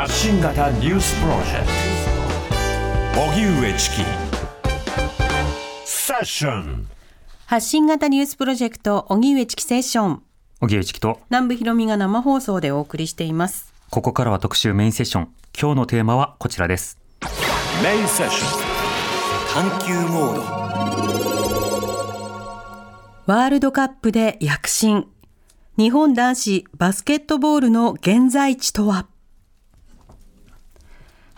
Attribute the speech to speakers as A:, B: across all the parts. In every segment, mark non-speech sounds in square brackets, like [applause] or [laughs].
A: 発信型ニュースプロジェクト。荻上チキセッション
B: 発信型ニュースプロジェクト荻上チキセッション。
C: 荻上チキと。
B: 南部ひろみが生放送でお送りしています。
C: ここからは特集メインセッション。今日のテーマはこちらです。
A: メインセッション。
D: 探求モード。
B: ワールドカップで躍進。日本男子バスケットボールの現在地とは？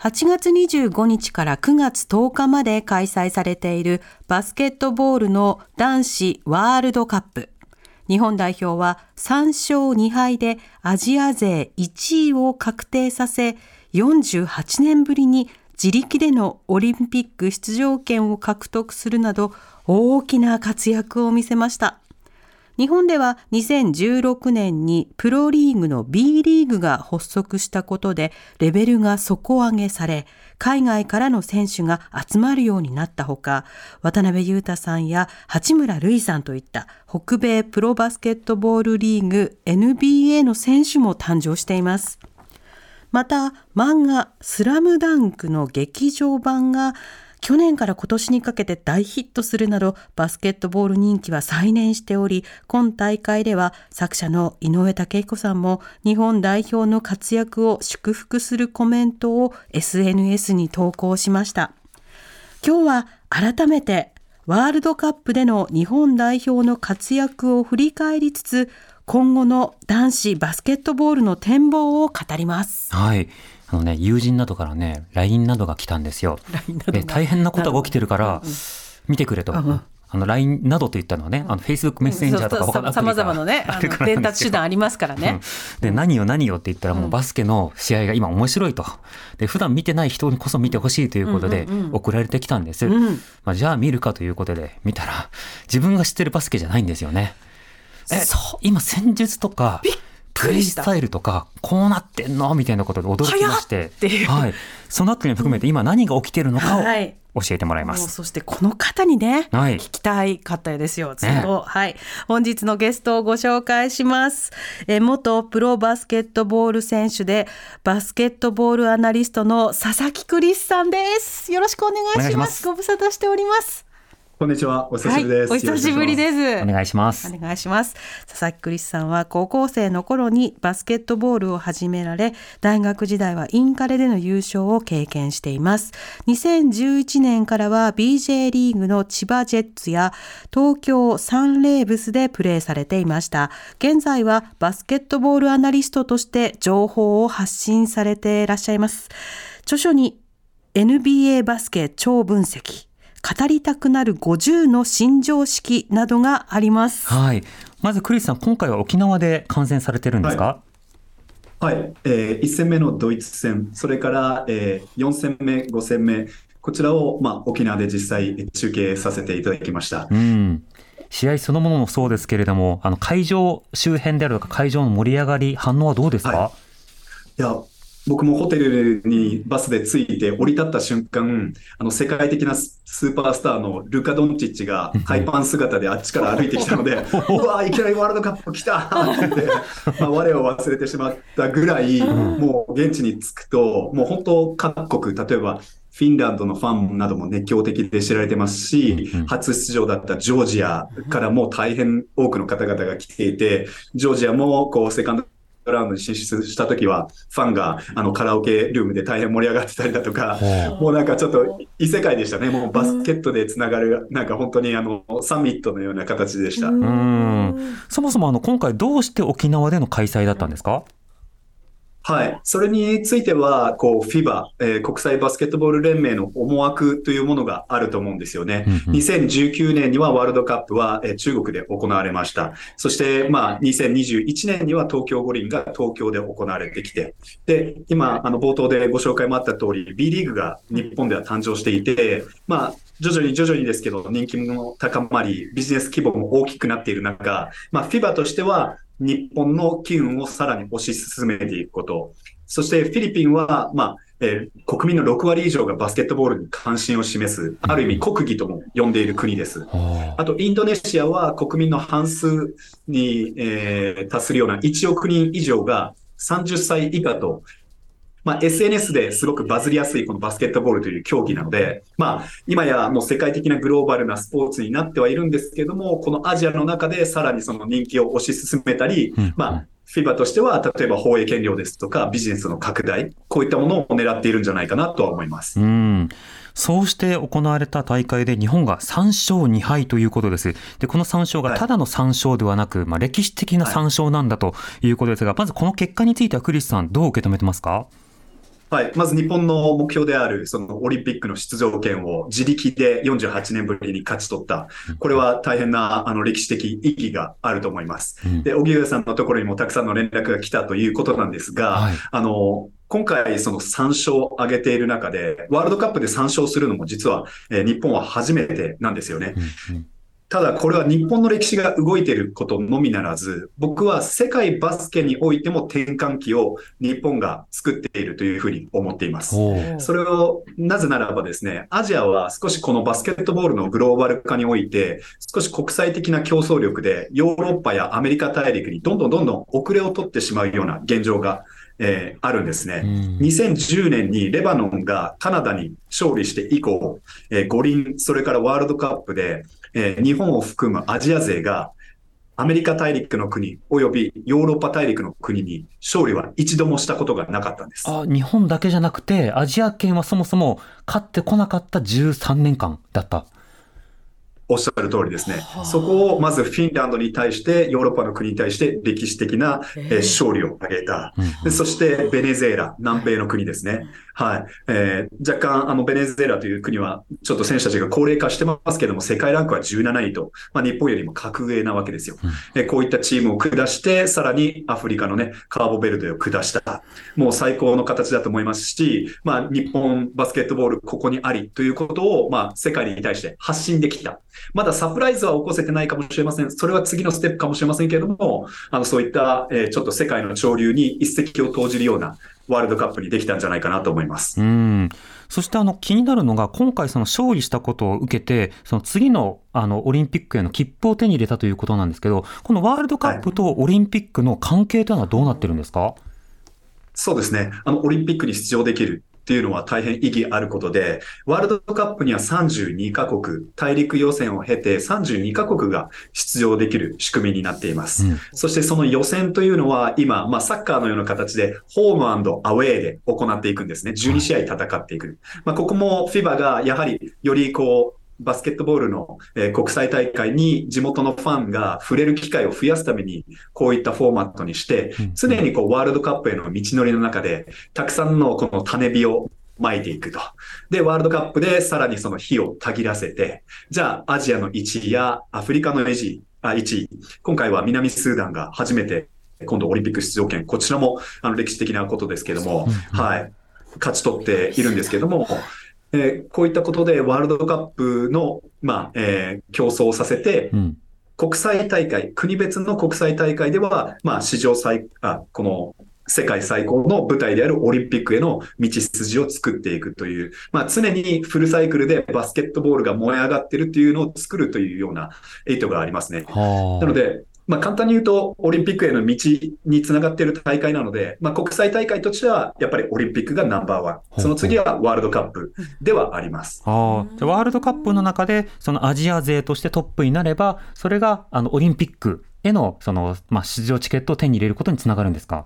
B: 8月25日から9月10日まで開催されているバスケットボールの男子ワールドカップ。日本代表は3勝2敗でアジア勢1位を確定させ、48年ぶりに自力でのオリンピック出場権を獲得するなど大きな活躍を見せました。日本では2016年にプロリーグの B リーグが発足したことでレベルが底上げされ、海外からの選手が集まるようになったほか、渡辺裕太さんや八村塁さんといった北米プロバスケットボールリーグ NBA の選手も誕生しています。また、漫画スラムダンクの劇場版が去年から今年にかけて大ヒットするなどバスケットボール人気は再燃しており今大会では作者の井上武彦さんも日本代表の活躍を祝福するコメントを SNS に投稿しました。今日は改めてワールドカップでの日本代表の活躍を振り返りつつ今後の男子バスケットボールの展望を語ります。
C: はい。あのね、友人などからね、LINE などが来たんですよ。で大変なことが起きてるから、見てくれと。あの LINE などと言ったのはね、あの Facebook メッセンジャーとか他
B: のさまざまなね、あの [laughs] 伝達手段ありますからね。
C: うん、で、何よ何よって言ったらもうバスケの試合が今面白いと。で、普段見てない人にこそ見てほしいということで送られてきたんです。まあ、じゃあ見るかということで見たら、自分が知ってるバスケじゃないんですよね。え、今戦術とか、プレイスタイルとかこうなってんのみたいなことで驚きまして、はい、そのあたりも含めて今何が起きてるのかを教えてもらいます。
B: そしてこの方にね、はい、聞きたい方ですよ。ずっと、ね、はい。本日のゲストをご紹介します。え元プロバスケットボール選手でバスケットボールアナリストの佐々木クリスさんです。よろしくお願いします。ご無沙汰しております。
E: こんにちは。お久しぶりです。
B: はい、お久しぶりです。
C: お願いします。
B: お願いします。佐々木クリスさんは高校生の頃にバスケットボールを始められ、大学時代はインカレでの優勝を経験しています。2011年からは BJ リーグの千葉ジェッツや東京サンレーブスでプレーされていました。現在はバスケットボールアナリストとして情報を発信されていらっしゃいます。著書に NBA バスケ超分析語りたくなる50の新常識などがあります。
C: はい。まずクリスさん、今回は沖縄で観戦されてるんですか、
E: はい、はい、えー、1戦目のドイツ戦、それから、えー、4戦目、5戦目、こちらを、まあ、沖縄で実際中継させていただきました。
C: うん試合そのものもそうですけれども、あの会場周辺であるとか、会場の盛り上がり、反応はどうですか、は
E: い、いや僕もホテルにバスで着いて降り立った瞬間、あの世界的なスーパースターのルカ・ドンチッチがハイパン姿であっちから歩いてきたので、[laughs] うわいきなりワールドカップ来たって言って、まあ、我を忘れてしまったぐらい、もう現地に着くと、もう本当各国、例えばフィンランドのファンなども熱狂的で知られてますし、初出場だったジョージアからも大変多くの方々が来ていて、ジョージアもこうセカンドラウンドに進出した時は、ファンがあのカラオケルームで大変盛り上がってたりだとか、もうなんかちょっと異世界でしたね。もうバスケットでつながる、なんか本当にあのサミットのような形でした。
C: うんそもそもあの今回どうして沖縄での開催だったんですか？
E: はい。それについては、こう、FIBA、えー、国際バスケットボール連盟の思惑というものがあると思うんですよね。2019年にはワールドカップは、えー、中国で行われました。そして、まあ、2021年には東京五輪が東京で行われてきて、で、今、あの、冒頭でご紹介もあった通り、B リーグが日本では誕生していて、まあ、徐々に徐々にですけど、人気も高まり、ビジネス規模も大きくなっている中、まあ、FIBA としては、日本の機運をさらに推し進めていくこと。そしてフィリピンは、まあ、えー、国民の6割以上がバスケットボールに関心を示す、ある意味国技とも呼んでいる国です。あと、インドネシアは国民の半数に、えー、達するような1億人以上が30歳以下とまあ、SNS ですごくバズりやすいこのバスケットボールという競技なので、まあ、今やもう世界的なグローバルなスポーツになってはいるんですけども、このアジアの中でさらにその人気を推し進めたり、まあ、FIBA としては、例えば放映権料ですとか、ビジネスの拡大、こういったものを狙っているんじゃないかなとは思います。
C: うんそうして行われた大会で日本が3勝2敗ということです。で、この3勝がただの3勝ではなく、はい、まあ、歴史的な3勝なんだということですが、はい、まずこの結果についてはクリスさん、どう受け止めてますか？
E: はい。まず日本の目標である、そのオリンピックの出場権を自力で48年ぶりに勝ち取った。これは大変な、あの、歴史的意義があると思います。で、荻上さんのところにもたくさんの連絡が来たということなんですが、はい、あの、今回その3勝を挙げている中で、ワールドカップで3勝するのも実は、えー、日本は初めてなんですよね。うんうんただこれは日本の歴史が動いていることのみならず、僕は世界バスケにおいても転換期を日本が作っているというふうに思っています。それを、なぜならばですね、アジアは少しこのバスケットボールのグローバル化において、少し国際的な競争力でヨーロッパやアメリカ大陸にどんどんどんどん遅れを取ってしまうような現状がえー、あるんですね。2010年にレバノンがカナダに勝利して以降、えー、五輪、それからワールドカップで、えー、日本を含むアジア勢がアメリカ大陸の国及びヨーロッパ大陸の国に勝利は一度もしたことがなかったんです。
C: あ日本だけじゃなくて、アジア圏はそもそも勝ってこなかった13年間だった。
E: おっしゃる通りですね。そこをまずフィンランドに対して、ヨーロッパの国に対して歴史的な、え勝利を挙げた。でそしてベネズエラ、南米の国ですね。はい。えー、若干、あの、ベネズエラという国は、ちょっと選手たちが高齢化してますけども、世界ランクは17位と、まあ、日本よりも格上なわけですよ。うん、こういったチームを下して、さらにアフリカのね、カーボベルデを下した。もう最高の形だと思いますし、まあ、日本バスケットボールここにありということを、まあ、世界に対して発信できた。まだサプライズは起こせてないかもしれません。それは次のステップかもしれませんけれども、あの、そういった、えー、ちょっと世界の潮流に一石を投じるような、ワールドカップにできたんじゃないかなと思います。
C: うんそしてあの気になるのが、今回その勝利したことを受けて、その次のあのオリンピックへの切符を手に入れたということなんですけど、このワールドカップとオリンピックの関係というのはどうなってるんですか、はい、
E: そうですね。あの、オリンピックに出場できるっていうのは大変意義あることで、ワールドカップには32カ国、大陸予選を経て32カ国が出場できる仕組みになっています。うん、そしてその予選というのは今、まあ、サッカーのような形でホームアウェイで行っていくんですね。12試合戦っていく。まあ、ここも FIBA がやはりよりこう、バスケットボールの、え国際大会に地元のファンが触れる機会を増やすために、こういったフォーマットにして、常にこうワールドカップへの道のりの中で、たくさんのこの種火を巻いていくと。で、ワールドカップでさらにその火をたぎらせて、じゃあアジアの1位やアフリカの1位、あ1位、今回は南スーダンが初めて今度オリンピック出場権、こちらもあの歴史的なことですけども、はい、勝ち取っているんですけども、えー、こういったことでワールドカップの、まあ、えー、競争をさせて、うん、国際大会、国別の国際大会では、まあ、史上最、あ、この、世界最高の舞台であるオリンピックへの道筋を作っていくという、まあ、常にフルサイクルでバスケットボールが燃え上がってるっていうのを作るというような意図がありますね。なので、まあ、簡単に言うと、オリンピックへの道につながっている大会なので、まあ、国際大会としては、やっぱりオリンピックがナンバーワン。その次はワールドカップではあります。
C: あじゃワールドカップの中で、そのアジア勢としてトップになれば、それがあのオリンピックへのその、まあ、出場チケットを手に入れることにつながるんですか？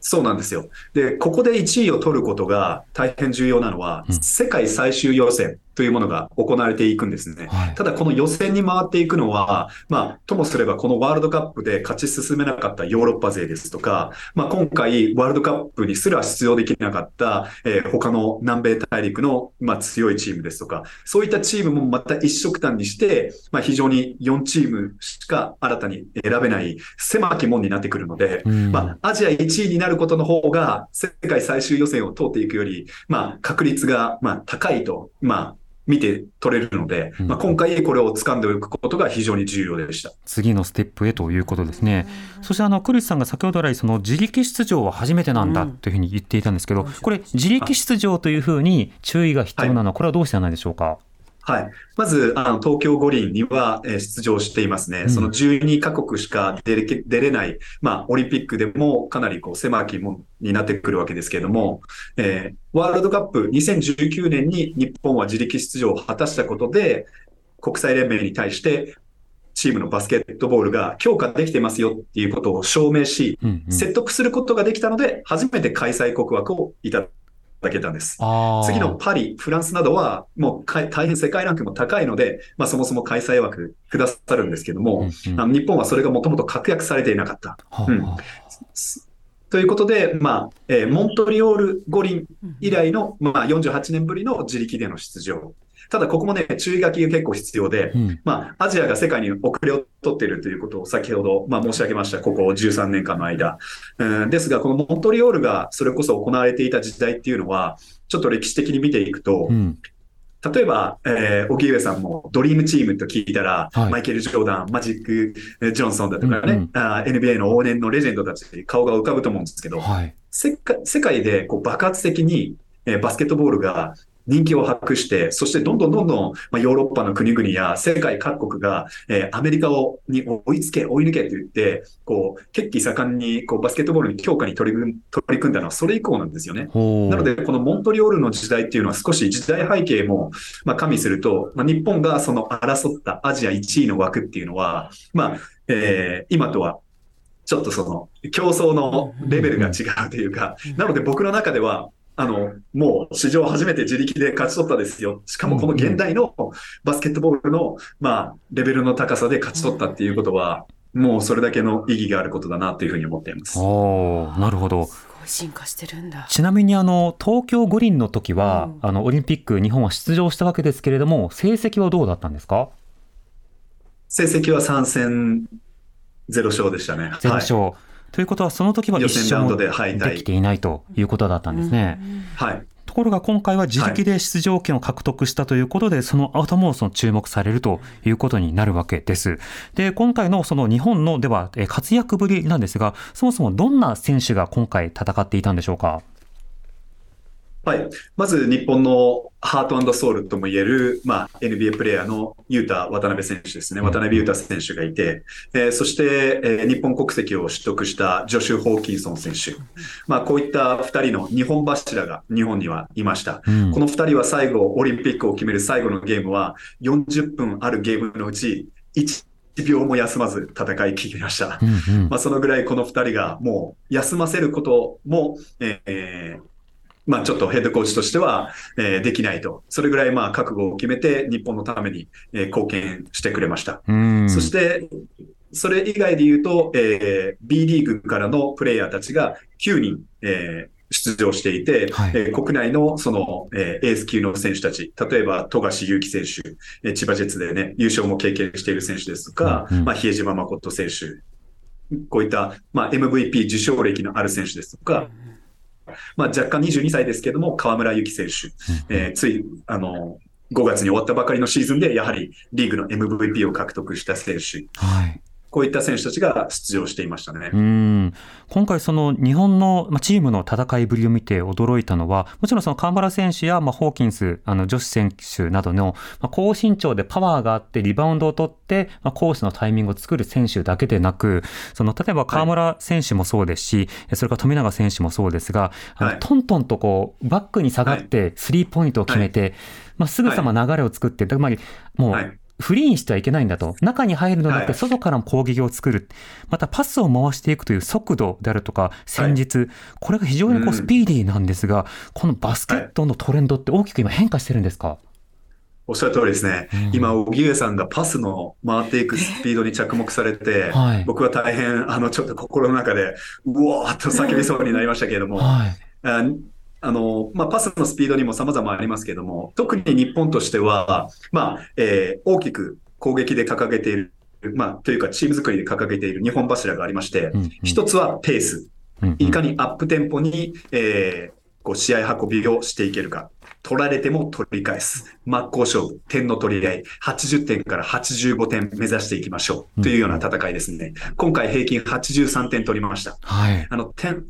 E: そうなんですよ。で、ここで1位を取ることが大変重要なのは、うん、世界最終予選というものが行われていくんですね。はい、ただ、この予選に回っていくのは、まあ、ともすればこのワールドカップで勝ち進めなかったヨーロッパ勢ですとか、まあ、今回ワールドカップにすら出場できなかった、えー、他の南米大陸の、まあ、強いチームですとか、そういったチームもまた一色単にして、まあ、非常に4チームしか新たに選べない狭き門になってくるので、うん、まあ、アジア1位になることの方が、世界最終予選を通っていくより、まあ、確率が、まあ、高いと、まあ、見て取れるので、まあ、今回これを掴んでおくことが非常に重要でした。
C: 次のステップへということですね。そしてあの、クリスさんが先ほど来、その自力出場は初めてなんだというふうに言っていたんですけど、これ、自力出場というふうに注意が必要なのは、これはどうしてなんでしょうか？
E: はい。まず、あの、東京五輪には、えー、出場していますね。うん、その12カ国しか出れ出れない、まあ、オリンピックでもかなりこう狭きもになってくるわけですけれども、えー、ワールドカップ2019年に日本は自力出場を果たしたことで、国際連盟に対してチームのバスケットボールが強化できてますよっていうことを証明し、うんうん、説得することができたので、初めて開催国枠をいただけたんです。次のパリ、フランスなどは、もう大変世界ランクも高いので、まあそもそも開催枠くださるんですけども、うんうん、あの日本はそれがもともと確約されていなかった。うん、ということで、まあ、えー、モントリオール五輪以来の、まあ48年ぶりの自力での出場。ただここもね、注意書きが結構必要で、うん、まあ、アジアが世界に遅れを取っているということを先ほど、まあ、申し上げました。ここ13年間の間。うん、ですが、このモントリオールがそれこそ行われていた時代っていうのは、ちょっと歴史的に見ていくと、うん例えば、えー、荻上さんもドリームチームと聞いたら、はい、マイケル・ジョーダン、マジック・ジョンソンだとかね、うんうん、あ NBA の往年のレジェンドたち顔が浮かぶと思うんですけど、はい、世界でこう爆発的に、えー、バスケットボールが人気を博して、そしてどんどんどんどん、まあ、ヨーロッパの国々や世界各国が、えー、アメリカをに追いつけ、追い抜けと言って、こう、決起盛んにこうバスケットボールに強化に取り組取り組んだのはそれ以降なんですよね。なので、このモントリオールの時代っていうのは少し時代背景も、まあ、加味すると、まあ、日本がその争ったアジア1位の枠っていうのは、まあ、えー、今とはちょっとその競争のレベルが違うというか、なので僕の中では、あの、もう史上初めて自力で勝ち取ったですよ。しかもこの現代のバスケットボールの、まあ、レベルの高さで勝ち取ったっていうことは、もうそれだけの意義があることだなというふうに思っています。
C: おなるほど。
B: 進化してるんだ
C: ちなみにあの東京五輪の時は、うん、あのオリンピック日本は出場したわけですけれども成績はどうだったんですか？
E: 成績は3戦0勝でしたね。
C: 0勝、はいということは、その時は一勝もできていないということだったんですね。
E: はい。
C: ところが今回は自力で出場権を獲得したということで、はい、その後もその注目されるということになるわけです。で、今回のその日本のでは活躍ぶりなんですが、そもそもどんな選手が今回戦っていたんでしょうか？
E: はい。まず日本のハートソウルとも言える、まあ、NBA プレーヤーのユータ渡辺選手ですね。渡辺ユータ選手がいて、えー、そして、えー、日本国籍を取得したジョシュ・ホーキンソン選手。まあ、こういった2人の日本柱が日本にはいました。うん、この2人は最後、オリンピックを決める最後のゲームは、40分あるゲームのうち1、1秒も休まず戦い切りました。うんうん、まあそのぐらいこの2人がもう休ませることも、えー、まあちょっとヘッドコーチとしては、えー、できないと。それぐらいまあ覚悟を決めて日本のために、えー、貢献してくれました。そして、それ以外で言うと、えー、B リーグからのプレイヤーたちが9人、えー、出場していて、はい、えー、国内のその、えー、エース級の選手たち、例えば富樫勇樹選手、えー、千葉ジェッツでね、優勝も経験している選手ですとか、うんうん、まあ、比江島誠選手、こういった、まあ、MVP 受賞歴のある選手ですとか、まあ、若干22歳ですけども、河村勇輝選手、えー、つい、あの、5月に終わったばかりのシーズンで、やはりリーグの MVP を獲得した選手。はいこういった選手たちが出場していましたね。
C: うん。今回、その日本のチームの戦いぶりを見て驚いたのは、もちろんその河村選手やまあホーキンス、あの女子選手などのまあ高身長でパワーがあって、リバウンドを取って、まあ、コースのタイミングを作る選手だけでなく、その例えば河村選手もそうですし、はい、それから富永選手もそうですが、あのトントンとこうバックに下がって、スリーポイントを決めて、はい、まあ、すぐさま流れを作って、つまりもう、フリーにしてはいけないんだと。中に入るのではなくて、外からも攻撃を作る。また、パスを回していくという速度であるとか、戦術。これが非常にこうスピーディーなんですが、このバスケットのトレンドって大きく今変化してるんですか？
E: おっしゃる通りですね。うん、今、荻上さんがパスの回っていくスピードに着目されて、はい、僕は大変、あの、ちょっと心の中で、うわーっと叫びそうになりましたけれども、はい、あの、まあ、パスのスピードにも様々ありますけども、特に日本としては、まあ、えー、大きく攻撃で掲げている、まあ、というかチーム作りで掲げている日本柱がありまして、一、うん、つはペース。いかにアップテンポに、えー、こう試合運びをしていけるか。取られても取り返す。真っ向勝負。点の取り合い。80点から85点目指していきましょう。というような戦いですね。今回平均83点取りました。はい。あの、点、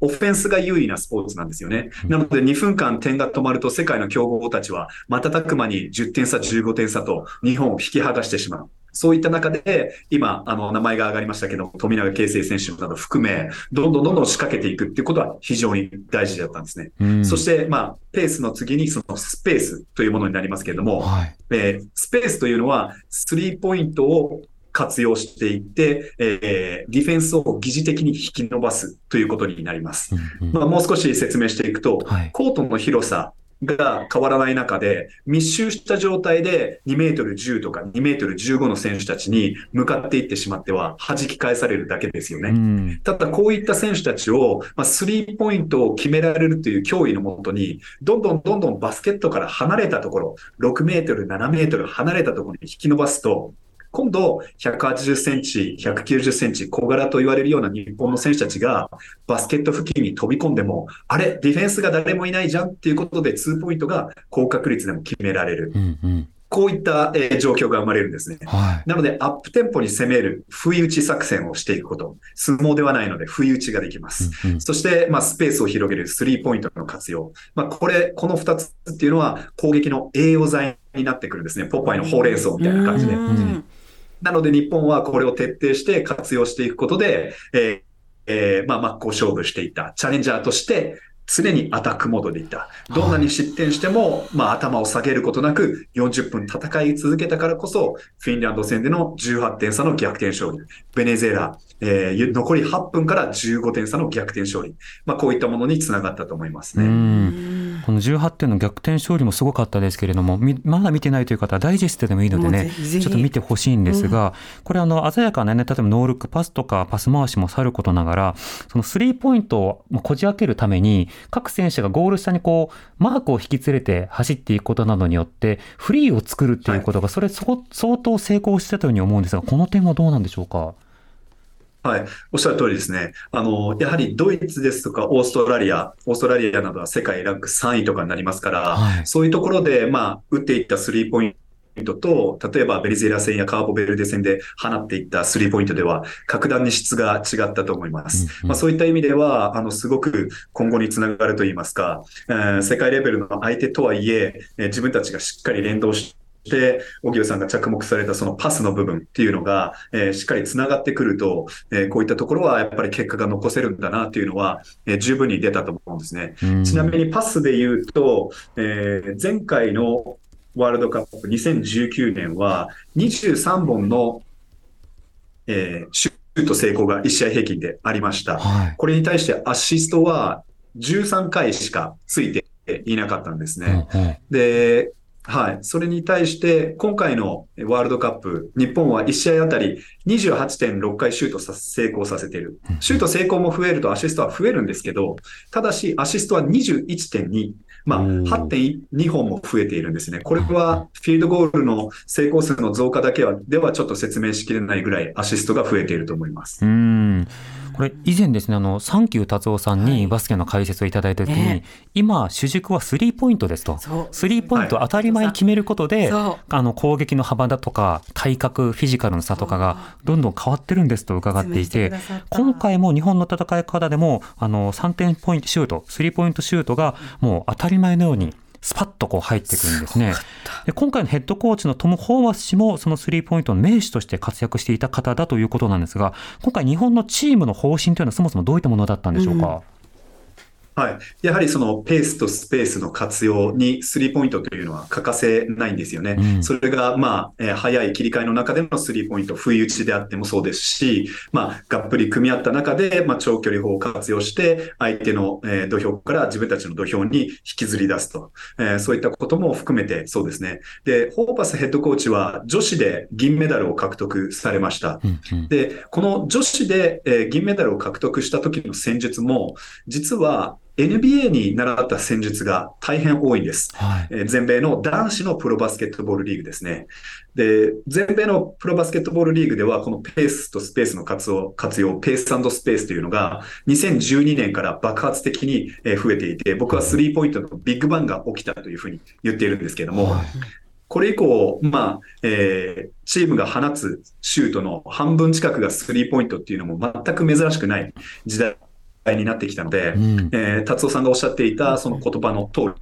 E: オフェンスが優位なスポーツなんですよね。なので2分間点が止まると世界の強豪たちは瞬く間に10点差、15点差と日本を引き剥がしてしまう。そういった中で、今、あの、名前が上がりましたけど、富永啓生選手など含め、どんどんどんどん仕掛けていくっていうことは非常に大事だったんですね。うん、そして、まあ、ペースの次にそのスペースというものになりますけれども、はい、えー、スペースというのは、スリーポイントを活用していって、えー、ディフェンスを疑似的に引き伸ばすということになります。うんうん、まあ、もう少し説明していくと、はい、コートの広さが変わらない中で、密集した状態で2メートル10とか2メートル15の選手たちに向かっていってしまっては弾き返されるだけですよね。うん、ただこういった選手たちを、まあ、スリーポイントを決められるという脅威のもとに、どんどんどんどんバスケットから離れたところ、6メートル、7メートル離れたところに引き伸ばすと、今度、180センチ、190センチ、小柄と言われるような日本の選手たちが、バスケット付近に飛び込んでも、あれ、ディフェンスが誰もいないじゃんっていうことで、2ポイントが高確率でも決められる。うんうんこういった、えー、状況が生まれるんですね。はい、なので、アップテンポに攻める、不意打ち作戦をしていくこと。相撲ではないので、不意打ちができます。うんうん、そして、まあ、スペースを広げるスリーポイントの活用。まあ、これ、この二つっていうのは、攻撃の栄養剤になってくるんですね。ポッパイのほうれん草みたいな感じで。なので日本はこれを徹底して活用していくことで、えーえー、まあ、真っ向勝負していた。チャレンジャーとして、常にアタックモードでいた。どんなに失点しても、まあ頭を下げることなく40分戦い続けたからこそ、フィンランド戦での18点差の逆転勝利。ベネズエラ、えー、残り8分から15点差の逆転勝利。まあこういったものにつながったと思いますね。
C: この18点の逆転勝利もすごかったですけれども、まだ見てないという方はダイジェストでもいいのでね、ちょっと見てほしいんですが、うん、これあの、鮮やかなね、例えばノールックパスとかパス回しもさることながら、そのスリーポイントをこじ開けるために、各選手がゴール下にこう、マークを引き連れて走っていくことなどによって、フリーを作るっていうことが、それ相当成功してたように思うんですが、この点はどうなんでしょうか？
E: はい。おっしゃる通りですね。あの、やはりドイツですとかオーストラリア、オーストラリアなどは世界ランク3位とかになりますから、はい、そういうところで、まあ、打っていったスリーポイントと、例えばベリゼラ戦やカーボベルデ戦で放っていったスリーポイントでは、格段に質が違ったと思います。うんうん、まあ、そういった意味では、あの、すごく今後につながるといいますか、えー、世界レベルの相手とはいえ、えー、自分たちがしっかり連動して、で、荻生さんが着目されたそのパスの部分っていうのが、えー、しっかり繋がってくると、えー、こういったところはやっぱり結果が残せるんだなっていうのは、えー、十分に出たと思うんですね。ちなみにパスで言うと、えー、前回のワールドカップ2019年は23本の、えー、シュート成功が1試合平均でありました。はい、これに対してアシストは13回しかついていなかったんですね。うんうん、で、はい。それに対して、今回のワールドカップ、日本は1試合あたり28.6回シュート成功させている。シュート成功も増えるとアシストは増えるんですけど、ただし、アシストは21.2。まあ、8.2本も増えているんですね。これはフィールドゴールの成功数の増加だけは、ではちょっと説明しきれないぐらいアシストが増えていると思います。うん
C: これ以前ですね、あの、サンキュー達夫さんにバスケの解説をいただいたときに、はいね、今、主軸はスリーポイントですと。スリーポイント当たり前に決めることで、はい、あの、攻撃の幅だとか、体格、フィジカルの差とかがどんどん変わってるんですと伺っていて、今回も日本の戦い方でも、あの、3点ポイントシュート、スリーポイントシュートがもう当たり前のようにスパッとこう入ってくるんですね。で今回のヘッドコーチのトム・ホーマス氏もそのスリーポイントの名手として活躍していた方だということなんですが、今回日本のチームの方針というのはそもそもどういったものだったんでしょうか？うん
E: はい。やはりそのペースとスペースの活用にスリーポイントというのは欠かせないんですよね。うん、それが、まあ、えー、早い切り替えの中でのスリーポイント、不意打ちであってもそうですし、まあ、がっぷり組み合った中で、まあ、長距離法を活用して、相手の、えー、土俵から自分たちの土俵に引きずり出すと、えー、そういったことも含めてそうですね。で、ホーパスヘッドコーチは女子で銀メダルを獲得されました。うんうん、で、この女子で、えー、銀メダルを獲得した時の戦術も、実は NBA に習った戦術が大変多いんです。はい、え全米の男子のプロバスケットボールリーグですね。で、全米のプロバスケットボールリーグでは、このペースとスペースの活用、活用ペーススペースというのが、2012年から爆発的に増えていて、僕はスリーポイントのビッグバンが起きたというふうに言っているんですけれども、はいこれ以降、まあ、えー、チームが放つシュートの半分近くがスリーポイントっていうのも全く珍しくない時代になってきたので、うん、えー、達夫さんがおっしゃっていたその言葉の通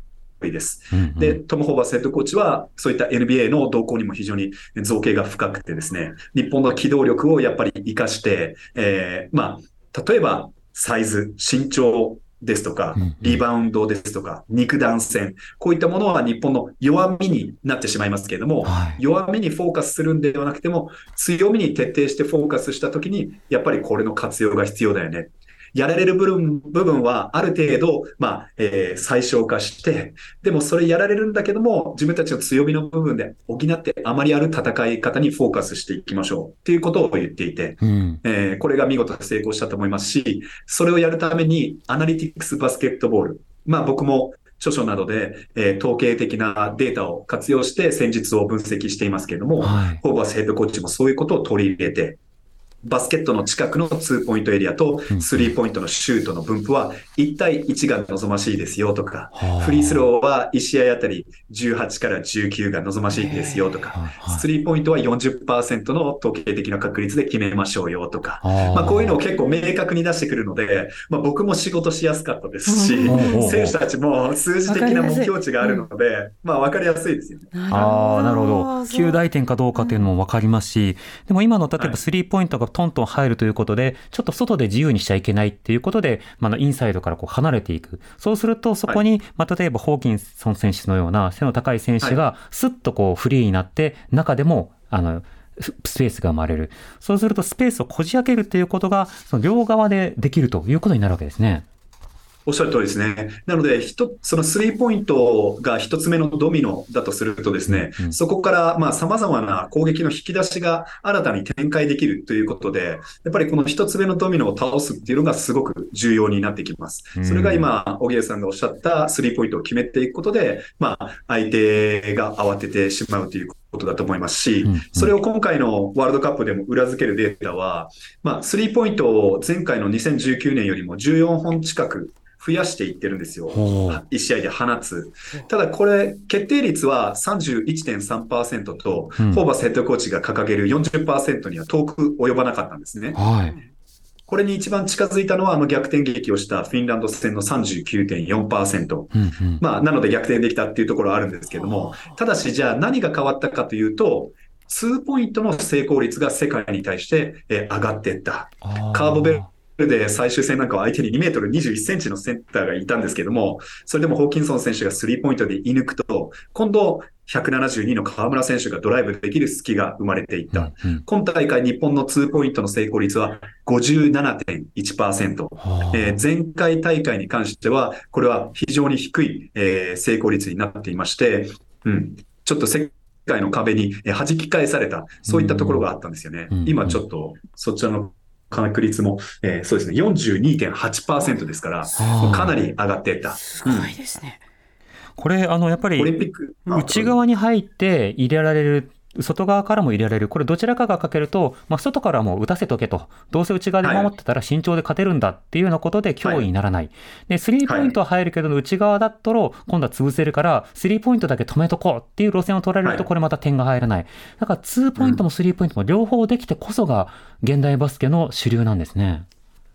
E: りです。うんうん、で、トム・ホーバスヘッドコーチは、そういった NBA の動向にも非常に造形が深くてですね、日本の機動力をやっぱり活かして、えー、まあ、例えば、サイズ、身長、ですとか、リバウンドですとか、肉弾戦、こういったものは日本の弱みになってしまいますけれども、はい、弱みにフォーカスするんではなくても、強みに徹底してフォーカスしたときに、やっぱりこれの活用が必要だよね。やられる部分部分はある程度、まあ、えー、最小化して、でもそれやられるんだけども、自分たちの強みの部分で補ってあまりある戦い方にフォーカスしていきましょうっていうことを言っていて、うん、えー、これが見事成功したと思いますし、それをやるためにアナリティクスバスケットボール、まあ僕も著書などで、えー、統計的なデータを活用して戦術を分析していますけれども、はい、ホーバスヘッドコーチもそういうことを取り入れて、バスケットの近くのツーポイントエリアとスリーポイントのシュートの分布は1対1が望ましいですよとか、フリースローは1試合あたり18から19が望ましいですよとか、スリーポイントは40%の統計的な確率で決めましょうよとか、まあこういうのを結構明確に出してくるので、まあ僕も仕事しやすかったですし、選手たちも数字的な目標値があるので、まあ分かりやすいですよね。
C: ああ、なるほど。9大点かどうかっていうのも分かりますし、でも今の例えばスリーポイントがトントン入るということで、ちょっと外で自由にしちゃいけないっていうことで、まあ、インサイドからこう離れていく。そうすると、そこに、まあ、例えばホーキンソン選手のような背の高い選手が、すっとこうフリーになって、中でも、あの、スペースが生まれる。そうするとスペースをこじ開けるっていうことが、その両側でできるということになるわけですね。
E: おっしゃる通りですね。なので、そのスリーポイントが一つ目のドミノだとするとですね、うん、そこからまあ様々な攻撃の引き出しが新たに展開できるということで、やっぱりこの一つ目のドミノを倒すっていうのがすごく重要になってきます。それが今、小木さんがおっしゃったスリーポイントを決めていくことで、まあ、相手が慌ててしまうということだと思いますし、それを今回のワールドカップでも裏付けるデータは、まあ、スリーポイントを前回の2019年よりも14本近く増やしていってるんですよ。1試合で放つ。ただこれ、決定率は31.3%と、うん、ホーバスヘッドコーチが掲げる40%には遠く及ばなかったんですね。はい。これに一番近づいたのは、あの逆転劇をしたフィンランド戦の39.4%。うんうん、まあ、なので逆転できたっていうところはあるんですけども、ただし、じゃあ何が変わったかというと、2ポイントの成功率が世界に対して上がっていった。カーボベルで最終戦なんかは相手に2メートル21センチのセンターがいたんですけども、それでもホーキンソン選手がスリーポイントで射抜くと、今度172の河村選手がドライブできる隙が生まれていった。うんうん、今大会日本の2ポイントの成功率は57.1%、えー、前回大会に関しては、これは非常に低い、えー、成功率になっていまして、うん、ちょっと世界の壁に弾き返された、そういったところがあったんですよね。うんうん、今ちょっとそちらの確率も、えー、そうですね、42.8%ですから、かなり上がっていった。
B: すごいですね。
C: これ、あの、やっぱり、内側に入って入れられる外側からも入れられる。これどちらかがかけると、まあ、外からも打たせとけと。どうせ内側で守ってたら慎重で勝てるんだっていうようなことで脅威にならない。はい、で、スリーポイントは入るけど、内側だったら今度は潰せるから、スリーポイントだけ止めとこうっていう路線を取られると、これまた点が入らない。だから、ツーポイントもスリーポイントも両方できてこそが、現代バスケの主流なんですね。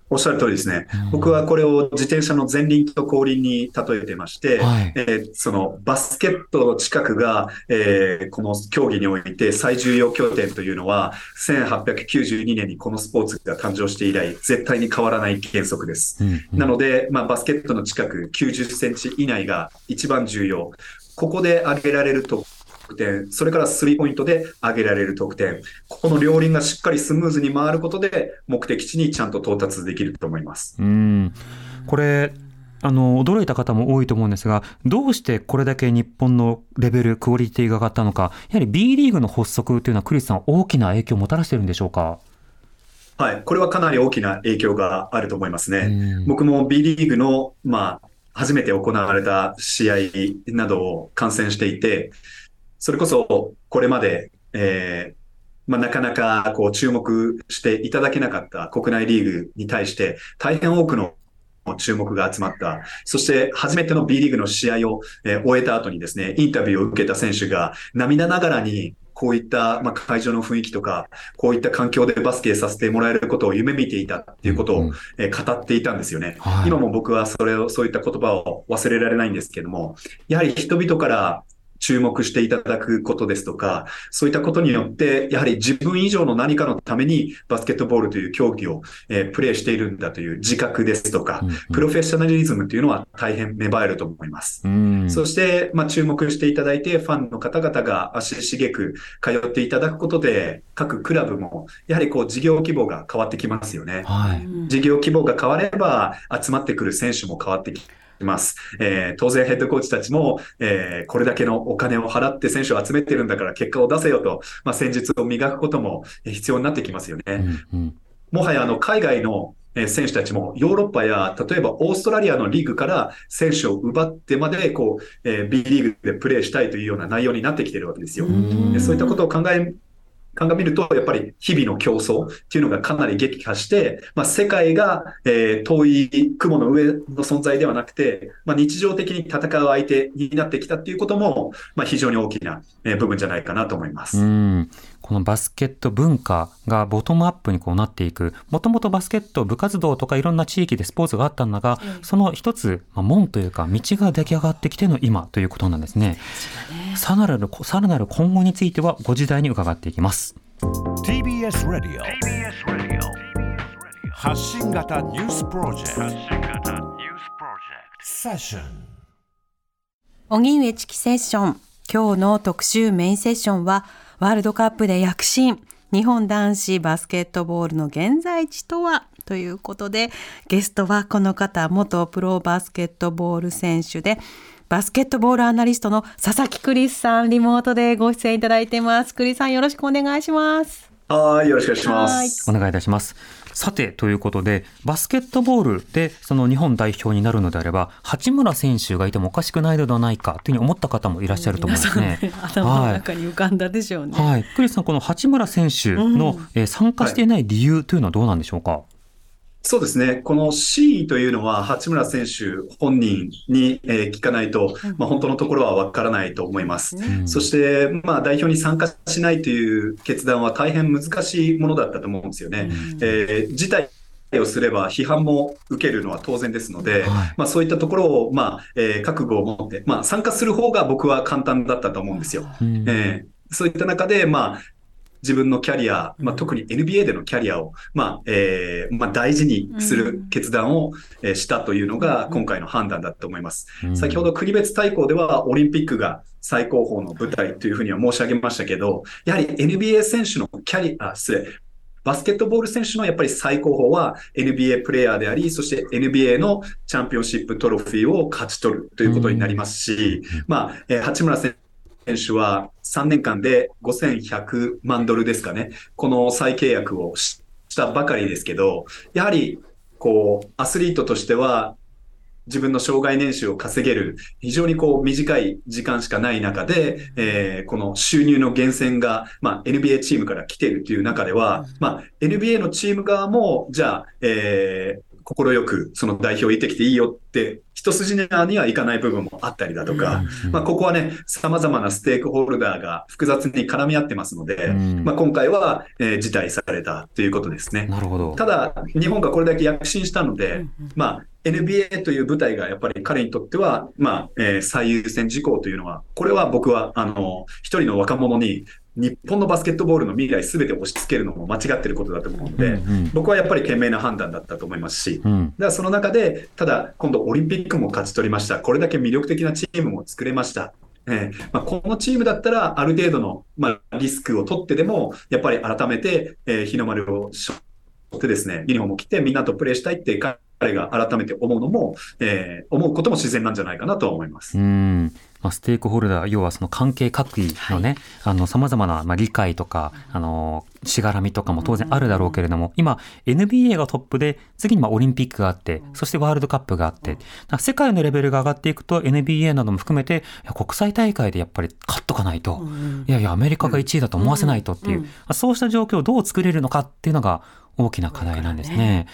E: おっしゃる通りですね。僕はこれを自転車の前輪と後輪に例えてまして、はい、えー、そのバスケットの近くが、えー、この競技において最重要拠点というのは、1892年にこのスポーツが誕生して以来、絶対に変わらない原則です。うんうん、なので、まあ、バスケットの近く90センチ以内が一番重要。ここで挙げられると得点、それからスリーポイントで上げられる得点、この両輪がしっかりスムーズに回ることで、目的地にちゃんと到達できると思います。
C: うんこれあの驚いた方も多いと思うんですが、どうしてこれだけ日本のレベル、クオリティが上がったのか、やはり B リーグの発足というのは、クリスさん、大きな影響をもたらしているんでしょうか？
E: はい、これはかなり大きな影響があると思いますね。僕も B リーグの、まあ、初めて行われた試合などを観戦していて、それこそ、これまで、えー、まあ、なかなかこう注目していただけなかった国内リーグに対して大変多くの注目が集まった。そして初めての B リーグの試合を、えー、終えた後にですね、インタビューを受けた選手が涙ながらにこういった、まあ、会場の雰囲気とか、こういった環境でバスケさせてもらえることを夢見ていたっていうことを、え語っていたんですよね、はい、今も僕はそれを、そういった言葉を忘れられないんですけども、やはり人々から注目していただくことですとか、そういったことによって、やはり自分以上の何かのためにバスケットボールという競技を、えー、プレイしているんだという自覚ですとか、うんうん、プロフェッショナリズムというのは大変芽生えると思います。そして、まあ、注目していただいて、ファンの方々が足しげく通っていただくことで、各クラブも、やはりこう事業規模が変わってきますよね。はい、事業規模が変われば、集まってくる選手も変わってきます。えー、当然ヘッドコーチたちも、えー、これだけのお金を払って選手を集めてるんだから結果を出せよと、まあ、戦術を磨くことも必要になってきますよね。うんうん、もはやあの海外の選手たちもヨーロッパや例えばオーストラリアのリーグから選手を奪ってまでこう、えー、B リーグでプレーしたいというような内容になってきてるわけですよ。そういったことを考え鑑みると、やっぱり日々の競争っていうのがかなり激化して、まあ、世界が、えー、遠い雲の上の存在ではなくて、まあ、日常的に戦う相手になってきたっていうことも、まあ、非常に大きな、部分じゃないかなと思います。
C: うんこのバスケット文化がボトムアップにこうなっていく、もともとバスケット部活動とかいろんな地域でスポーツがあったんだが、うん、その一つ、まあ、門というか道が出来上がってきての今ということなんですね。さらなる、さらなる今後についてはご時代に伺っていきます。
A: TBS ラディオ発信型ニュースプロジェクト。セッション
B: 荻上チキセッション。今日の特集メインセッションはワールドカップで躍進日本男子バスケットボールの現在地とはということでゲストはこの方元プロバスケットボール選手でバスケットボールアナリストの佐々木クリスさん、リモートでご出演いただいてます。クリスさん、よろしくお願いします。
E: はい、よろしくお願いします。
C: お願いいたします。さて、ということで、バスケットボールでその日本代表になるのであれば、八村選手がいてもおかしくないのではないかというふうに思った方もいらっしゃると思うんですね。
B: 頭の中に浮かんだでしょうね。
C: はい。クリスさん、この八村選手の、うん、え参加していない理由というのはどうなんでしょうか、はい
E: そうですね。この C というのは、八村選手本人に、え聞かないと、まあ、本当のところはわからないと思います。うん、そして、まあ、代表に参加しないという決断は大変難しいものだったと思うんですよね。うん、えー、事態をすれば批判も受けるのは当然ですので、はい、まあ、そういったところを、まあえー、覚悟を持って、まあ、参加する方が僕は簡単だったと思うんですよ。うん、えー、そういった中で、まあ、自分のキャリア、まあ、特に NBA でのキャリアを、まあえーまあ、大事にする決断を、えしたというのが今回の判断だと思います。先ほど国別対抗ではオリンピックが最高峰の舞台というふうには申し上げましたけど、やはり NBA 選手のキャリア、失礼、バスケットボール選手のやっぱり最高峰は NBA プレイヤーであり、そして NBA のチャンピオンシップトロフィーを勝ち取るということになりますし、まあ、えー、八村選手選手は3年間で5100万ドルですかね、この再契約をしたばかりですけど、やはりこうアスリートとしては自分の障害年収を稼げる非常にこう短い時間しかない中で、えー、この収入の源泉が、まあ、NBA チームから来ているという中では、まあ、NBA のチーム側も、じゃあ、えー、快くその代表を得てきていいよって一筋縄にはいかない部分もあったりだとか、まあ、ここはね、様々なステークホルダーが複雑に絡み合ってますので、まあ、今回は、えー、辞退されたということですね。
C: なるほど。
E: ただ、日本がこれだけ躍進したので、まあ、NBA という舞台がやっぱり彼にとっては、まあ、えー、最優先事項というのは、これは僕は、あの、一人の若者に日本のバスケットボールの未来すべて押し付けるのも間違ってることだと思うので、うんうん、僕はやっぱり賢明な判断だったと思いますし、うん、だからその中で、ただ今度オリンピックも勝ち取りました。これだけ魅力的なチームも作れました。えーまあ、このチームだったら、ある程度の、まあ、リスクを取ってでも、やっぱり改めて、えー、日の丸を背負ってですね、ユニフォームを着てみんなとプレーしたいって彼が改めて思うのも、えー、思うことも自然なんじゃないかなと思います。
C: うんまあ、ステークホルダー、要はその関係各位のね、はい、あの、様々な、まあ、理解とか、あの、しがらみとかも当然あるだろうけれども、今、NBA がトップで、次にまあオリンピックがあって、そしてワールドカップがあって、世界のレベルが上がっていくと、NBA なども含めて、国際大会でやっぱり勝っとかないと、いやいや、アメリカが1位だと思わせないとっていう、そうした状況をどう作れるのかっていうのが大きな課題なんですね。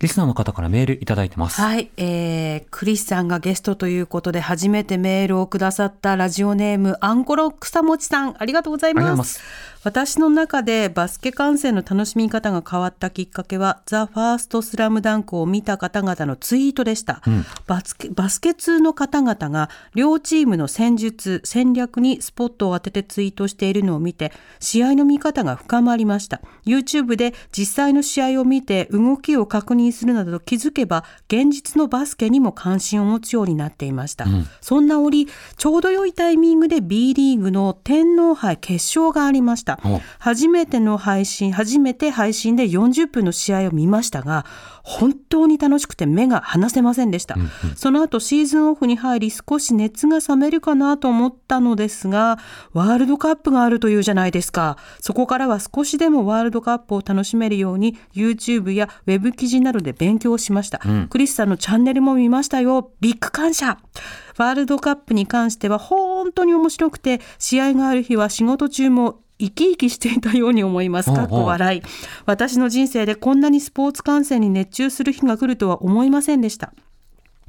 C: リスナーの方からメールいただいてます。
B: はい、えー、クリスさんがゲストということで初めてメールをくださったラジオネームアンコロ草餅さんありがとうございます。私の中でバスケ観戦の楽しみ方が変わったきっかけはザ・ファーストスラムダンクを見た方々のツイートでした、バスケバスケ通の方々が両チームの戦術戦略にスポットを当ててツイートしているのを見て試合の見方が深まりました。YouTube で実際の試合を見て動きを確認するなど気づけば現実のバスケにも関心を持つようになっていました、そんな折ちょうど良いタイミングで B リーグの天皇杯決勝がありました。
C: お。
B: 初めての配信初めて配信で40分の試合を見ましたが本当に楽しくて目が離せませんでした、その後シーズンオフに入り少し熱が冷めるかなと思ったのですがワールドカップがあるというじゃないですか。そこからは少しでもワールドカップを楽しめるように YouTube やウェブ記事などで勉強しました、クリスさんのチャンネルも見ましたよビッグ感謝ワールドカップに関しては本当に面白くて試合がある日は仕事中も生き生きしていたように思います。かっこ笑い。私の人生でこんなにスポーツ観戦に熱中する日が来るとは思いませんでした。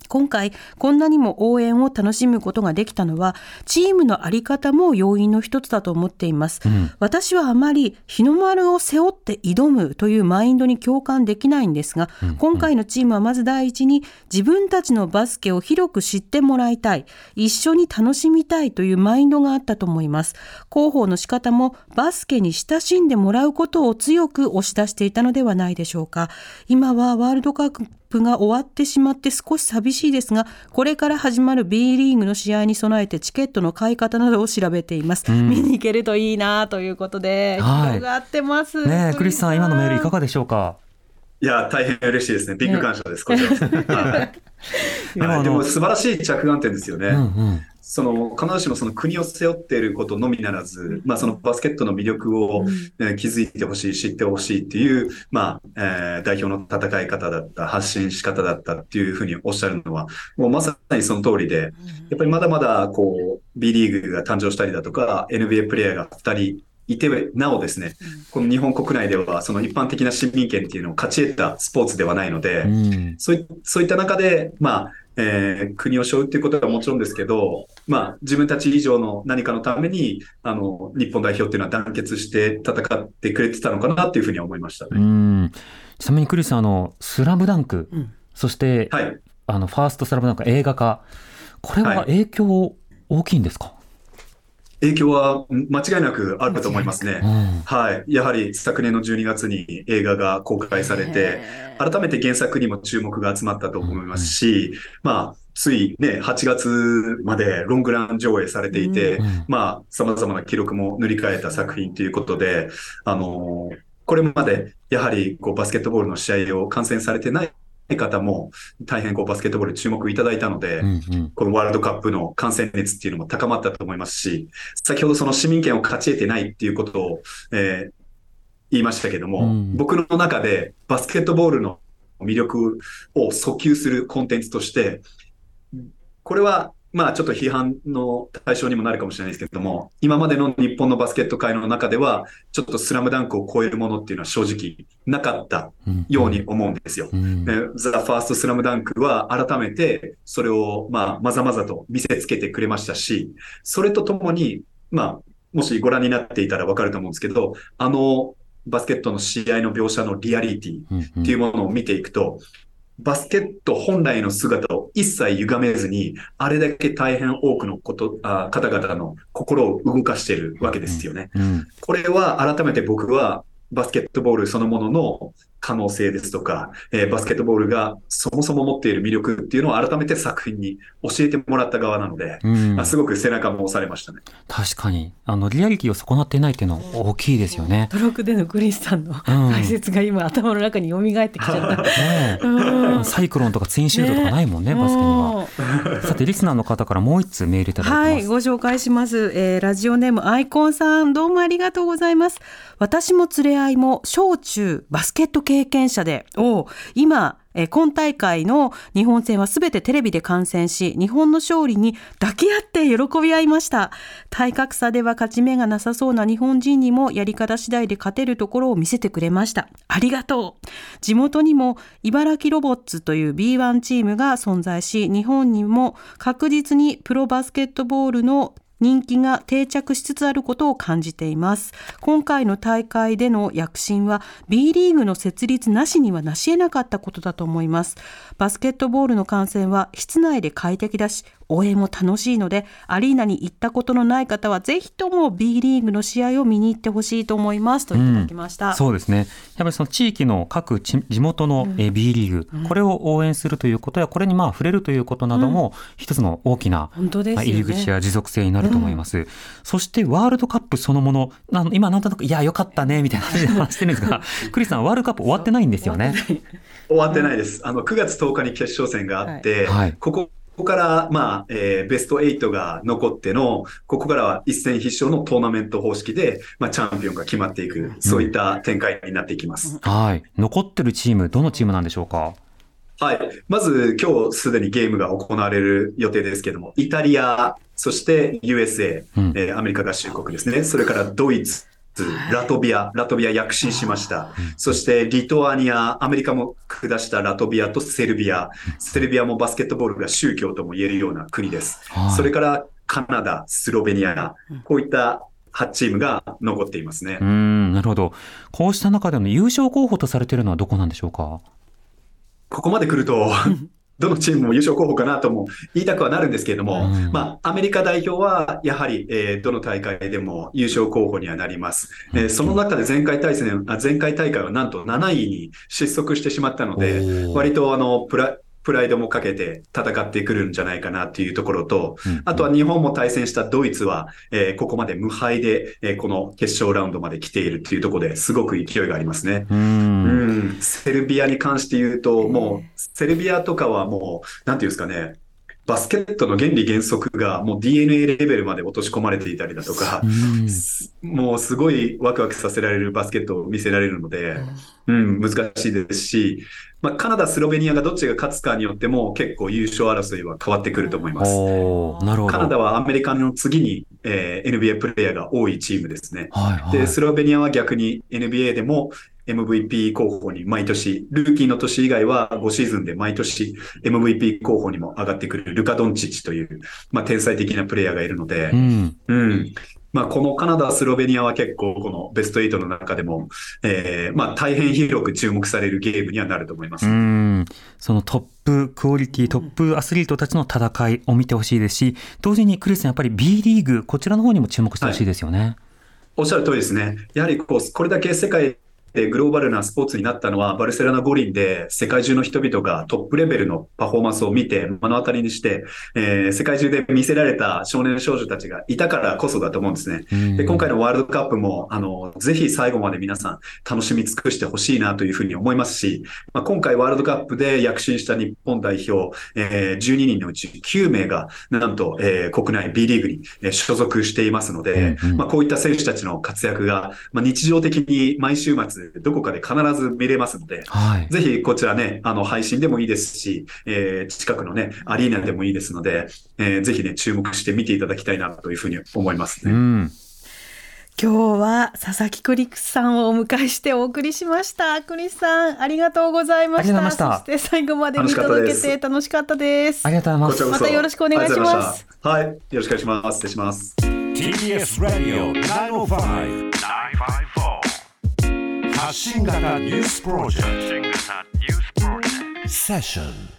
B: 今回こんなにも応援を楽しむことができたのはチームのあり方も要因の一つだと思っています、私はあまり日の丸を背負って挑むというマインドに共感できないんですが、今回のチームはまず第一に自分たちのバスケを広く知ってもらいたい一緒に楽しみたいというマインドがあったと思います。広報の仕方もバスケに親しんでもらうことを強く押し出していたのではないでしょうか。今はワールドカップが終わってしまって少し寂しいですがこれから始まる B リーグの試合に備えてチケットの買い方などを調べています、見に行けるといいなということで、
C: はい。
B: 広がってます。
C: ねえ、クリスさん、今のメールいかがでしょうか？
E: いや、大変嬉しいですね。ビッグ感謝です。こちらははいでも素晴らしい着眼点ですよね。
C: うんうん。
E: その必ずしもその国を背負っていることのみならず、まあ、そのバスケットの魅力を、えー気づいてほしい、知ってほしいっていう、まあえー代表の戦い方だった、発信し方だったっていうふうにおっしゃるのは、もうまさにその通りで、やっぱりまだまだこう B リーグが誕生したりだとか、NBA プレイヤーが2人いて、なおですね、この日本国内ではその一般的な市民権っていうのを勝ち得たスポーツではないので、
C: うん
E: そういそういった中で、まあ、えー国を背負うっていうことはもちろんですけど、まあ、自分たち以上の何かのために、あの、日本代表っていうのは団結して戦ってくれてたのかなっていうふうには思いました
C: う
E: ね。
C: ん。ちなみにクリスさん、あの、スラムダンク、
B: うん
C: そして、
E: はい。
C: あの、ファーストスラムダンク映画化、これは
E: はい
C: 影響大きいんですか、
E: 影響はん間違いなくあると思いますね。
C: うん。
E: はい。やはり昨年の12月に映画が公開されて、改めて原作にも注目が集まったと思いますし、まあ、ついね、8月までロングラン上映されていて、
C: うん
E: まあ、様々な記録も塗り替えた作品ということで、あのーこれまでやはりこうバスケットボールの試合を観戦されてない方も大変こうバスケットボールに注目いただいたので、
C: うんうん。
E: このワールドカップの観戦熱っていうのも高まったと思いますし、先ほどその市民権を勝ち得てないっていうことを、えー言いましたけども、
C: うん。
E: 僕の中でバスケットボールの魅力を訴求するコンテンツとして、これはまあちょっと批判の対象にもなるかもしれないですけれども、今までの日本のバスケット界の中では、ちょっとスラムダンクを超えるものっていうのは正直なかった
C: うん。
E: ように思うんですよ。ザ・ファースト・スラムダンクは改めてそれをまあまざまざと見せつけてくれましたし、それとともに、まあ、もしご覧になっていたらわかると思うんですけど、あのバスケットの試合の描写のリアリティっていうものを見ていくと、バスケット本来の姿を一切歪めずに、あれだけ大変多くのことあ方々の心を動かしているわけですよね。
C: うん
E: これは改めて僕はバスケットボールそのものの可能性ですとか、えーバスケットボールがそもそも持っている魅力っていうのを改めて作品に教えてもらった側なので、
C: うん
E: あすごく背中も押されましたね。
C: 確かに。あの、リアリティを損なっていないっていうのは大きいですよね。
B: トロクでのクリスさんの解説が今頭の中に蘇ってきちゃった。[laughs] うん
C: サイクロンとかツインシュートとかないもんね、バスケには。
B: は。
C: さて、リスナーの方からもう一通メールいただ
B: はい
C: ます。
B: ご紹介します、えーラジオネームアイコンさん、どうもありがとうございます。私も連れ合いも小中バスケット経験者で、お今、え今大会の日本戦はすべてテレビで観戦し、日本の勝利に抱き合って喜び合いました。体格差では勝ち目がなさそうな日本人にもやり方次第で勝てるところを見せてくれました。ありがとう。地元にも茨城ロボッツという B1 チームが存在し、日本にも確実にプロバスケットボールの人気が定着しつつあることを感じています。今回の大会での躍進は B リーグの設立なしにはなし得なかったことだと思います。バスケットボールの観戦は室内で快適だし、応援も楽しいので、アリーナに行ったことのない方は、ぜひとも B リーグの試合を見に行ってほしいと思いますといただきました、
C: うん、そうですね。やっぱりその地域の各地元の B リーグ、うん、これを応援するということや、これにまあ触れるということなども、一つの大きな、入り口や持続性になると思います。そしてワールドカップそのもの、今なんとなく、いや、よかったね、みたいな話で [laughs] 話してるんですが、クリスさん、ワールドカップ終わってないんですよね。
E: 終わってない。です。あの、9月10日に決勝戦があって、はい、ここここから、まあ、えー、ベスト8が残っての、ここからは一戦必勝のトーナメント方式で、まあ、チャンピオンが決まっていく、そういった展開になっていきます。
C: はい。残ってるチーム、どのチームなんでしょうか？
E: はい。まず、今日すでにゲームが行われる予定ですけども、イタリア、そして USA、うん、えー、アメリカ合衆国ですね。それからドイツ、ラトビア、ラトビア躍進しました。そしてリトアニア、アメリカも下したラトビアとセルビア。セルビアもバスケットボールが宗教とも言えるような国です。それからカナダ、スロベニア、こういった8チームが残っていますね。
C: うん、なるほど。こうした中での優勝候補とされているのはどこなんでしょうか？
E: ここまで来るとどのチームも優勝候補かなとも言いたくはなるんですけれども、うん、まあ、アメリカ代表はやはり、えー、どの大会でも優勝候補にはなります。えー、その中で前回対戦、前回大会はなんと7位に失速してしまったので、割とあの、プラ、プライドもかけて戦ってくるんじゃないかなっていうところと、あとは日本も対戦したドイツは、えー、ここまで無敗で、えー、この決勝ラウンドまで来ているっていうところですごく勢いがありますね。うん。セルビアに関して言うと、もう、セルビアとかはもう、なんていうんですかね、バスケットの原理原則がもう DNA レベルまで落とし込まれていたりだとか、うん、もうすごいワクワクさせられるバスケットを見せられるので、うん、難しいですし、まあ、カナダ、スロベニアがどっちが勝つかによっても結構優勝争いは変わってくると思います。なるほど。カナダはアメリカの次に、えー、NBA プレイヤーが多いチームですね。はいはい、で、スロベニアは逆に NBA でも MVP 候補に毎年、ルーキーの年以外は5シーズンで毎年 MVP 候補にも上がってくるルカ・ドンチッチという、まあ、天才的なプレイヤーがいるので、うん、うん、まあ、このカナダ、スロベニアは結構このベスト8の中でも、えー、まあ大変広く注目されるゲームにはなると思います。うん
C: そのトップクオリティ、トップアスリートたちの戦いを見てほしいですし、同時にクリスさん、やっぱり B リーグ、こちらの方にも注目してほしいですよね。はい、
E: おっしゃる通りですね。やはりこうこれだけ世界でグローバルなスポーツになったのは、バルセロナ五輪で世界中の人々がトップレベルのパフォーマンスを見て、目の当たりにして、えー、世界中で見せられた少年少女たちがいたからこそだと思うんですね。で今回のワールドカップも、あの、ぜひ最後まで皆さん楽しみ尽くしてほしいなというふうに思いますし、まあ、今回ワールドカップで躍進した日本代表、えー、12人のうち9名が、なんと、えー、国内 B リーグに所属していますので、まあ、こういった選手たちの活躍が、まあ、日常的に毎週末どこかで必ず見れますので、はい、ぜひこちらね、あの、配信でもいいですし、えー、近くのね、アリーナでもいいですので、えー、ぜひね、注目して見ていただきたいなというふうに思いますね。うん
B: 今日は佐々木クリスさんをお迎えしてお送りしました。クリスさん、ありがとうございました。したそして最後まで見届けて楽しかったです。
C: ありがとうございます。
B: またよろしくお願いします。
E: はい、よろしくお願いします。失礼します。TBS Radio 905 954発信型ニュースプロジェクト。セッション